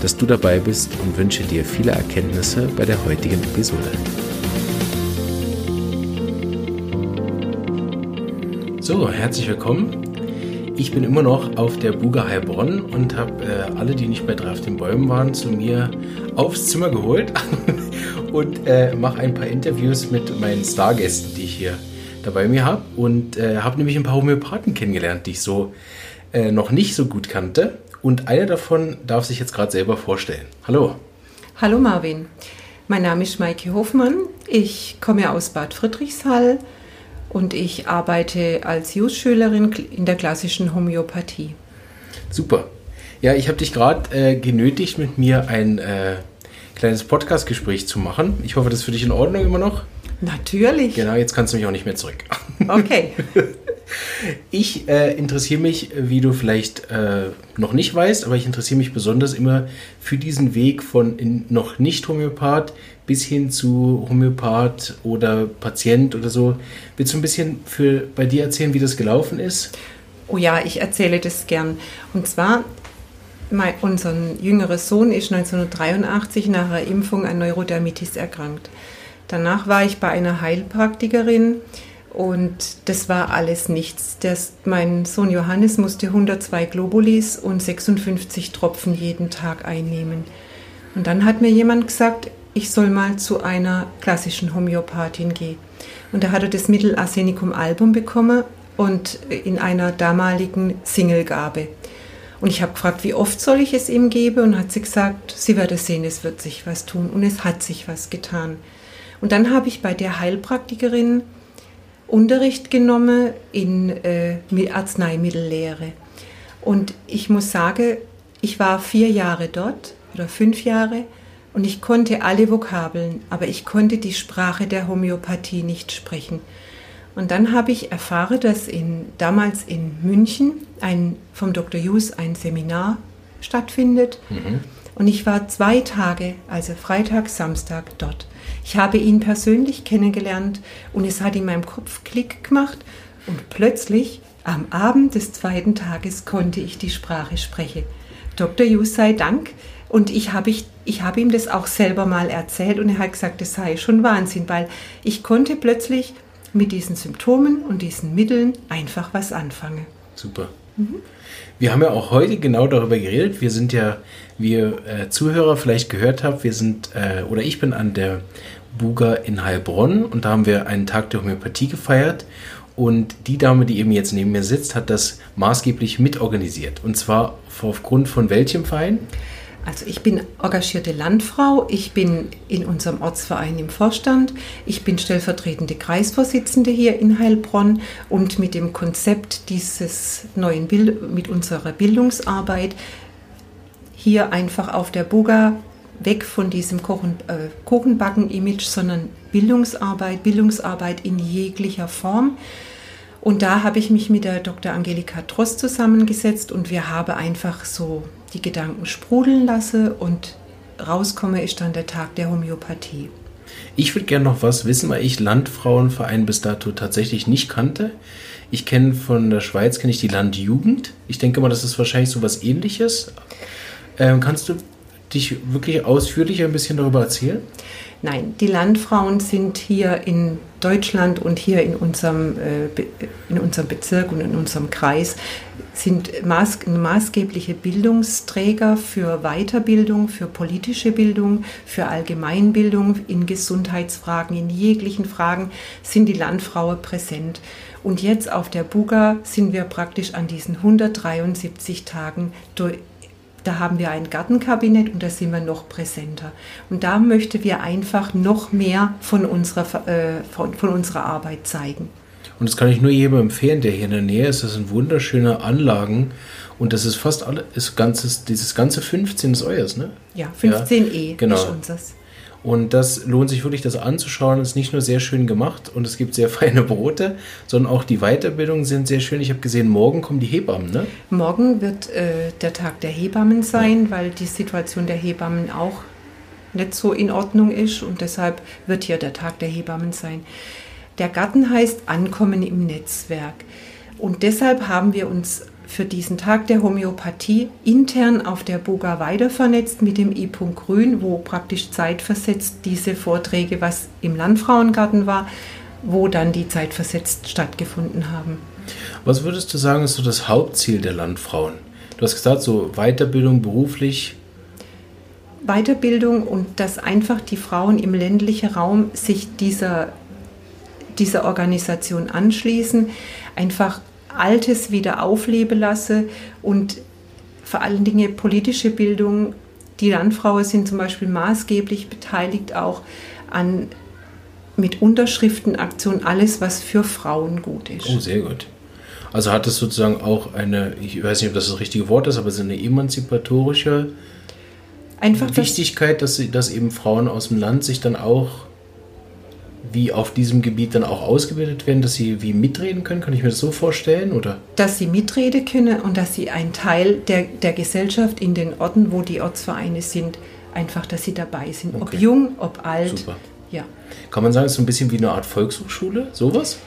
dass du dabei bist und wünsche dir viele Erkenntnisse bei der heutigen Episode. So, herzlich willkommen. Ich bin immer noch auf der Buga Heilbronn und habe äh, alle, die nicht bei Draft den Bäumen waren, zu mir aufs Zimmer geholt und äh, mache ein paar Interviews mit meinen Stargästen, die ich hier dabei mir habe. Und äh, habe nämlich ein paar Homöopathen kennengelernt, die ich so äh, noch nicht so gut kannte. Und einer davon darf sich jetzt gerade selber vorstellen. Hallo. Hallo Marvin. Mein Name ist Maike Hofmann. Ich komme aus Bad Friedrichshall und ich arbeite als Jus-Schülerin in der klassischen Homöopathie. Super. Ja, ich habe dich gerade äh, genötigt, mit mir ein äh, kleines Podcast-Gespräch zu machen. Ich hoffe, das ist für dich in Ordnung immer noch. Natürlich. Genau, jetzt kannst du mich auch nicht mehr zurück. Okay. Ich äh, interessiere mich, wie du vielleicht äh, noch nicht weißt, aber ich interessiere mich besonders immer für diesen Weg von noch nicht Homöopath bis hin zu Homöopath oder Patient oder so. Willst du ein bisschen für, bei dir erzählen, wie das gelaufen ist? Oh ja, ich erzähle das gern. Und zwar, mein, unser jüngerer Sohn ist 1983 nach einer Impfung an Neurodermitis erkrankt. Danach war ich bei einer Heilpraktikerin, und das war alles nichts. Das, mein Sohn Johannes musste 102 Globulis und 56 Tropfen jeden Tag einnehmen. Und dann hat mir jemand gesagt, ich soll mal zu einer klassischen Homöopathin gehen. Und da hat er das Mittel Arsenicum album bekommen und in einer damaligen Singlegabe. Und ich habe gefragt, wie oft soll ich es ihm geben? Und hat sie gesagt, sie werde sehen, es wird sich was tun. Und es hat sich was getan. Und dann habe ich bei der Heilpraktikerin Unterricht genommen in äh, Arzneimittellehre. Und ich muss sagen, ich war vier Jahre dort oder fünf Jahre und ich konnte alle Vokabeln, aber ich konnte die Sprache der Homöopathie nicht sprechen. Und dann habe ich erfahren, dass in, damals in München ein, vom Dr. Hughes ein Seminar stattfindet. Mhm. Und ich war zwei Tage, also Freitag, Samstag dort. Ich habe ihn persönlich kennengelernt und es hat in meinem Kopf Klick gemacht und plötzlich am Abend des zweiten Tages konnte ich die Sprache sprechen. Dr. Hughes sei Dank. Und ich habe ich, ich hab ihm das auch selber mal erzählt und er hat gesagt, das sei schon Wahnsinn, weil ich konnte plötzlich mit diesen Symptomen und diesen Mitteln einfach was anfangen. Super. Mhm. Wir haben ja auch heute genau darüber geredet. Wir sind ja, wie ihr äh, Zuhörer vielleicht gehört habt, wir sind, äh, oder ich bin an der Buga in Heilbronn und da haben wir einen Tag der Homöopathie gefeiert. Und die Dame, die eben jetzt neben mir sitzt, hat das maßgeblich mitorganisiert. Und zwar aufgrund von welchem Verein? Also ich bin engagierte Landfrau, ich bin in unserem Ortsverein im Vorstand, ich bin stellvertretende Kreisvorsitzende hier in Heilbronn und mit dem Konzept dieses neuen Bild, mit unserer Bildungsarbeit hier einfach auf der Buga weg von diesem Kochen, äh, Kuchenbacken-Image, sondern Bildungsarbeit, Bildungsarbeit in jeglicher Form. Und da habe ich mich mit der Dr. Angelika Trost zusammengesetzt und wir haben einfach so die Gedanken sprudeln lassen und rauskomme ist dann der Tag der Homöopathie. Ich würde gerne noch was wissen, weil ich Landfrauenverein bis dato tatsächlich nicht kannte. Ich kenne von der Schweiz kenne ich die Landjugend. Ich denke mal, das ist wahrscheinlich so was ähnliches. Ähm, kannst du dich wirklich ausführlich ein bisschen darüber erzählen? Nein, die Landfrauen sind hier in Deutschland und hier in unserem, äh, in unserem Bezirk und in unserem Kreis sind maß, maßgebliche Bildungsträger für Weiterbildung, für politische Bildung, für Allgemeinbildung in Gesundheitsfragen, in jeglichen Fragen sind die Landfrauen präsent. Und jetzt auf der Buga sind wir praktisch an diesen 173 Tagen durch, da haben wir ein Gartenkabinett und da sind wir noch präsenter. Und da möchten wir einfach noch mehr von unserer, äh, von, von unserer Arbeit zeigen. Und das kann ich nur jedem empfehlen, der hier in der Nähe ist. Das sind wunderschöne Anlagen. Und das ist fast alles, ist ganzes, dieses ganze 15 ist euers, ne? Ja, 15e ja, genau. ist unseres. Und das lohnt sich wirklich, das anzuschauen. Es ist nicht nur sehr schön gemacht und es gibt sehr feine Brote, sondern auch die Weiterbildungen sind sehr schön. Ich habe gesehen, morgen kommen die Hebammen, ne? Morgen wird äh, der Tag der Hebammen sein, ja. weil die Situation der Hebammen auch nicht so in Ordnung ist und deshalb wird hier der Tag der Hebammen sein. Der Garten heißt Ankommen im Netzwerk und deshalb haben wir uns für diesen Tag der Homöopathie intern auf der Boga weiter vernetzt mit dem I-Punkt Grün, wo praktisch zeitversetzt diese Vorträge, was im Landfrauengarten war, wo dann die zeitversetzt stattgefunden haben. Was würdest du sagen, ist so das Hauptziel der Landfrauen? Du hast gesagt, so Weiterbildung beruflich. Weiterbildung und dass einfach die Frauen im ländlichen Raum sich dieser, dieser Organisation anschließen, einfach Altes wieder aufleben lasse und vor allen Dingen politische Bildung. Die Landfrauen sind zum Beispiel maßgeblich beteiligt auch an mit Unterschriftenaktionen alles, was für Frauen gut ist. Oh, sehr gut. Also hat es sozusagen auch eine, ich weiß nicht, ob das das richtige Wort ist, aber so eine emanzipatorische Einfach Wichtigkeit, dass, sie, dass eben Frauen aus dem Land sich dann auch wie auf diesem Gebiet dann auch ausgebildet werden, dass sie wie mitreden können? Kann ich mir das so vorstellen? Oder? Dass sie mitreden können und dass sie ein Teil der, der Gesellschaft in den Orten, wo die Ortsvereine sind, einfach, dass sie dabei sind. Okay. Ob jung, ob alt. Super. Ja. Kann man sagen, es ist so ein bisschen wie eine Art Volkshochschule, sowas?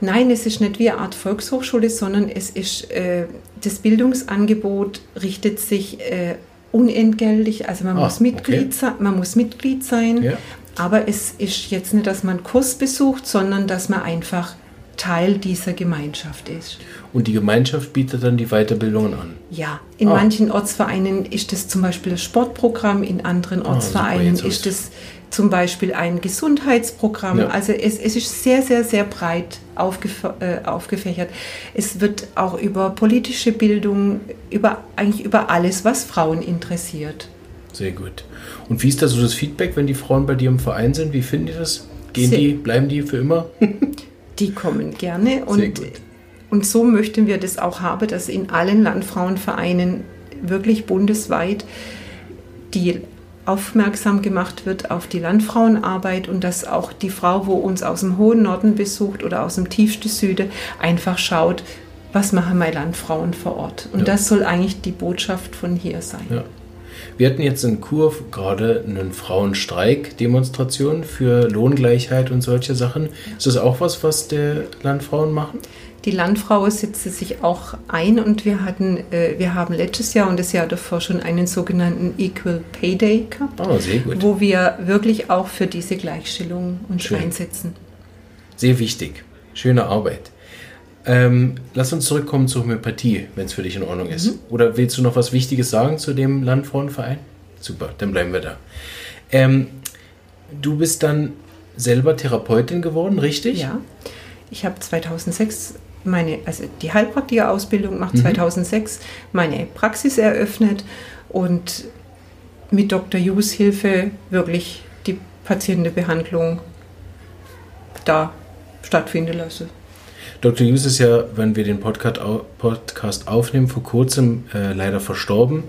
Nein, es ist nicht wie eine Art Volkshochschule, sondern es ist, äh, das Bildungsangebot richtet sich äh, unentgeltlich, also man, ah, muss Mitglied okay. sein, man muss Mitglied sein ja. Aber es ist jetzt nicht, dass man einen Kurs besucht, sondern dass man einfach Teil dieser Gemeinschaft ist. Und die Gemeinschaft bietet dann die Weiterbildungen an? Ja, in ah. manchen Ortsvereinen ist es zum Beispiel das Sportprogramm, in anderen ah, Ortsvereinen ah, ist es zum Beispiel ein Gesundheitsprogramm. Ja. Also es, es, ist sehr, sehr, sehr breit aufgef äh, aufgefächert. Es wird auch über politische Bildung, über, eigentlich über alles, was Frauen interessiert. Sehr gut. Und wie ist da so das Feedback, wenn die Frauen bei dir im Verein sind? Wie finden die das? Gehen Sehr. die, bleiben die für immer? die kommen gerne und, und so möchten wir das auch haben, dass in allen Landfrauenvereinen wirklich bundesweit die aufmerksam gemacht wird auf die Landfrauenarbeit und dass auch die Frau, wo uns aus dem hohen Norden besucht oder aus dem tiefsten Süden, einfach schaut, was machen meine Landfrauen vor Ort. Und ja. das soll eigentlich die Botschaft von hier sein. Ja. Wir hatten jetzt in Kur gerade einen Frauenstreik-Demonstration für Lohngleichheit und solche Sachen. Ist das auch was, was die Landfrauen machen? Die Landfrau setzte sich auch ein und wir hatten, äh, wir haben letztes Jahr und das Jahr davor schon einen sogenannten Equal Pay Day gehabt, oh, wo wir wirklich auch für diese Gleichstellung uns Schön. einsetzen. Sehr wichtig. Schöne Arbeit. Ähm, lass uns zurückkommen zur Homöopathie, wenn es für dich in Ordnung ist. Mhm. Oder willst du noch was Wichtiges sagen zu dem Landfrauenverein? Super, dann bleiben wir da. Ähm, du bist dann selber Therapeutin geworden, richtig? Ja. Ich habe 2006 meine, also die Heilpraktikerausbildung gemacht, mhm. 2006 meine Praxis eröffnet und mit Dr. Jus Hilfe wirklich die Patientenbehandlung da stattfinden lassen. Dr. Hughes ist ja, wenn wir den Podcast aufnehmen, vor kurzem äh, leider verstorben,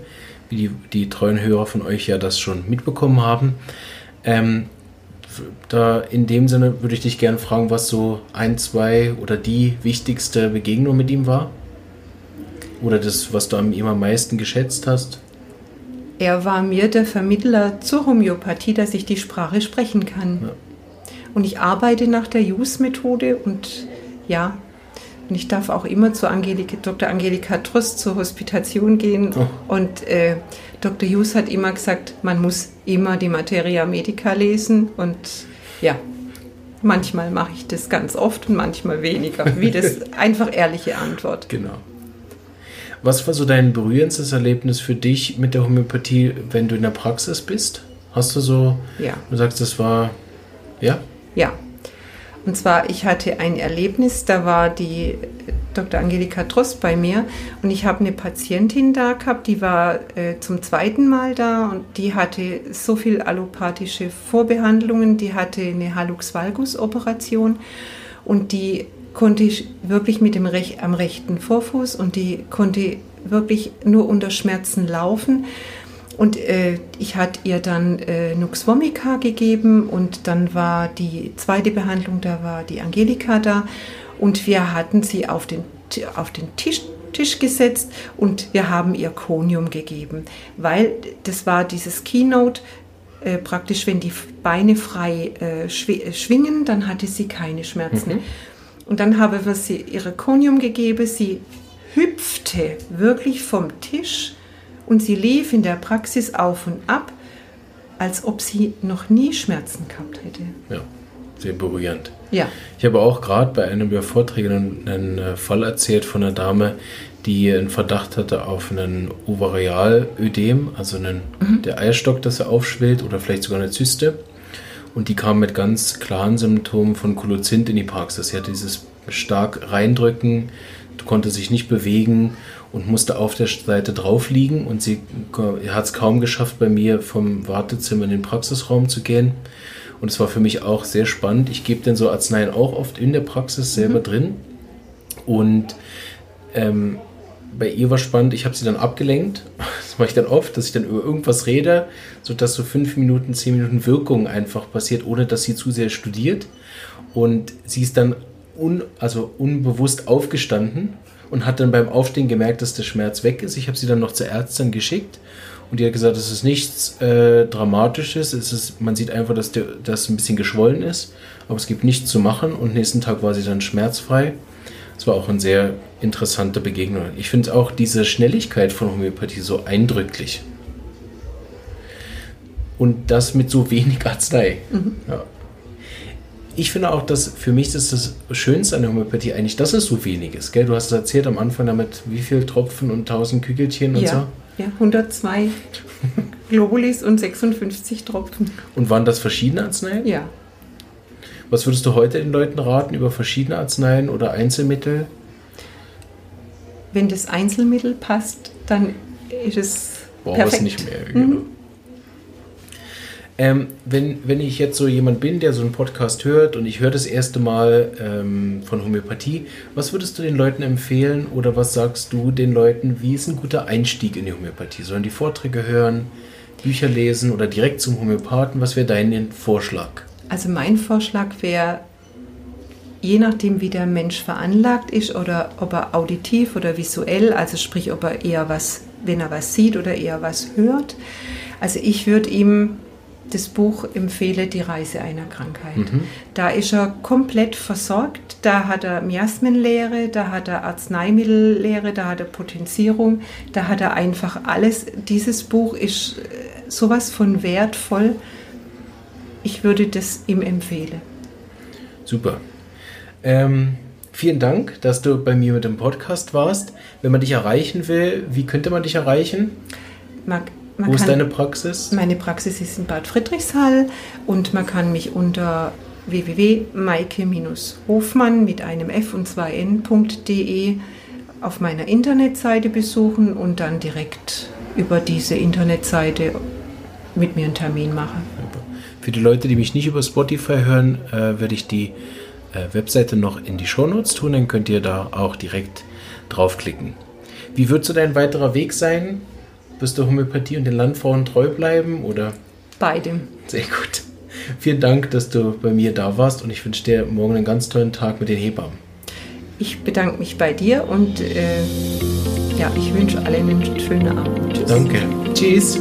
wie die, die, treuen Hörer von euch ja das schon mitbekommen haben. Ähm, da in dem Sinne würde ich dich gerne fragen, was so ein, zwei oder die wichtigste Begegnung mit ihm war? Oder das, was du an ihm am meisten geschätzt hast? Er war mir der Vermittler zur Homöopathie, dass ich die Sprache sprechen kann. Ja. Und ich arbeite nach der Use-Methode und ja. Und ich darf auch immer zu Angelika, Dr. Angelika Trost zur Hospitation gehen. Oh. Und äh, Dr. Hughes hat immer gesagt, man muss immer die Materia Medica lesen. Und ja, manchmal mache ich das ganz oft und manchmal weniger. Wie das einfach ehrliche Antwort. Genau. Was war so dein berührendstes Erlebnis für dich mit der Homöopathie, wenn du in der Praxis bist? Hast du so, ja. du sagst, das war, ja? Ja, und zwar, ich hatte ein Erlebnis, da war die Dr. Angelika Trost bei mir und ich habe eine Patientin da gehabt, die war äh, zum zweiten Mal da und die hatte so viel allopathische Vorbehandlungen, die hatte eine Hallux Valgus Operation und die konnte ich wirklich mit dem Rech am rechten Vorfuß und die konnte wirklich nur unter Schmerzen laufen Und äh, ich hatte ihr dann äh, Nux Vomica gegeben und dann war die zweite Behandlung, da war die Angelika da und wir hatten sie auf den, auf den Tisch, Tisch gesetzt und wir haben ihr Konium gegeben, weil das war dieses Keynote, äh, praktisch, wenn die Beine frei äh, schwingen, dann hatte sie keine Schmerzen. Mhm. Und dann haben wir sie ihre Konium gegeben, sie hüpfte wirklich vom Tisch und sie lief in der Praxis auf und ab, als ob sie noch nie Schmerzen gehabt hätte. Ja, sehr berührend. Ja. Ich habe auch gerade bei einem der Vorträge einen, einen, äh, Fall erzählt von einer Dame, die einen Verdacht hatte auf einen Ovarialödem, also einen, mhm. der Eierstock, dass er aufschwillt oder vielleicht sogar eine Zyste. Und die kam mit ganz klaren Symptomen von Kolozint in die Praxis. Sie hatte dieses stark reindrücken, konnte sich nicht bewegen und musste auf der Seite drauf liegen und sie hat es kaum geschafft, bei mir vom Wartezimmer in den Praxisraum zu gehen. Und es war für mich auch sehr spannend. Ich gebe denn so Arzneien auch oft in der Praxis selber mhm. drin. Und ähm, bei ihr war spannend, ich habe sie dann abgelenkt. Das mache ich dann oft, dass ich dann über irgendwas rede, sodass so fünf Minuten, zehn Minuten Wirkung einfach passiert, ohne dass sie zu sehr studiert. Und sie ist dann un, also unbewusst aufgestanden und hat dann beim Aufstehen gemerkt, dass der Schmerz weg ist. Ich habe sie dann noch zur Ärztin geschickt und die hat gesagt, es ist nichts äh, Dramatisches. Es ist, man sieht einfach, dass das ein bisschen geschwollen ist, aber es gibt nichts zu machen und nächsten Tag war sie dann schmerzfrei. Es war auch eine sehr interessante Begegnung. Ich finde auch diese Schnelligkeit von Homöopathie so eindrücklich. Und das mit so wenig Arznei. Mhm. Ja ich finde auch, dass für mich ist das Schönste an der Homöopathie eigentlich, dass es so wenig ist. Gell? Du hast es erzählt am Anfang damit, wie viele Tropfen und 1000 Kügelchen und ja, so. Ja, 102 Globulis und 56 Tropfen. Und waren das verschiedene Arzneien? Ja. Was würdest du heute den Leuten raten über verschiedene Arzneien oder Einzelmittel? Wenn das Einzelmittel passt, dann ist es Braucht perfekt. es nicht mehr. Genau. Ähm, wenn, wenn ich jetzt so jemand bin, der so einen Podcast hört und ich höre das erste Mal ähm, von Homöopathie, was würdest du den Leuten empfehlen oder was sagst du den Leuten, wie ist ein guter Einstieg in die Homöopathie? Sollen die Vorträge hören, Bücher lesen oder direkt zum Homöopathen? Was wäre dein Vorschlag? Also mein Vorschlag wäre, je nachdem, wie der Mensch veranlagt ist oder ob er auditiv oder visuell, also sprich, ob er eher was, wenn er was sieht oder eher was hört. Also ich würde ihm das Buch empfehle Die Reise einer Krankheit. Mhm. Da ist er komplett versorgt. Da hat er Miasmenlehre, da hat er Arzneimittellehre, da hat er Potenzierung, da hat er einfach alles. Dieses Buch ist äh, sowas von wertvoll. Ich würde das ihm empfehlen. Super. Ähm, vielen Dank, dass du bei mir mit dem Podcast warst. Wenn man dich erreichen will, wie könnte man dich erreichen? Mag man Wo ist deine Praxis? Meine Praxis ist in Bad Friedrichshall und man kann mich unter www.maike-hofmann mit einem F und zwei N.de auf meiner Internetseite besuchen und dann direkt über diese Internetseite mit mir einen Termin machen. Für die Leute, die mich nicht über Spotify hören, äh, werde ich die äh, Webseite noch in die Shownotes tun, dann könnt ihr da auch direkt draufklicken. Wie wird so dein weiterer Weg sein? Wirst du Homöopathie und den Landfrauen treu bleiben oder? Beidem. Sehr gut. Vielen Dank, dass du bei mir da warst und ich wünsche dir morgen einen ganz tollen Tag mit den Hebammen. Ich bedanke mich bei dir und äh, ja, ich wünsche allen einen schönen Abend. Tschüss. Danke. Tschüss.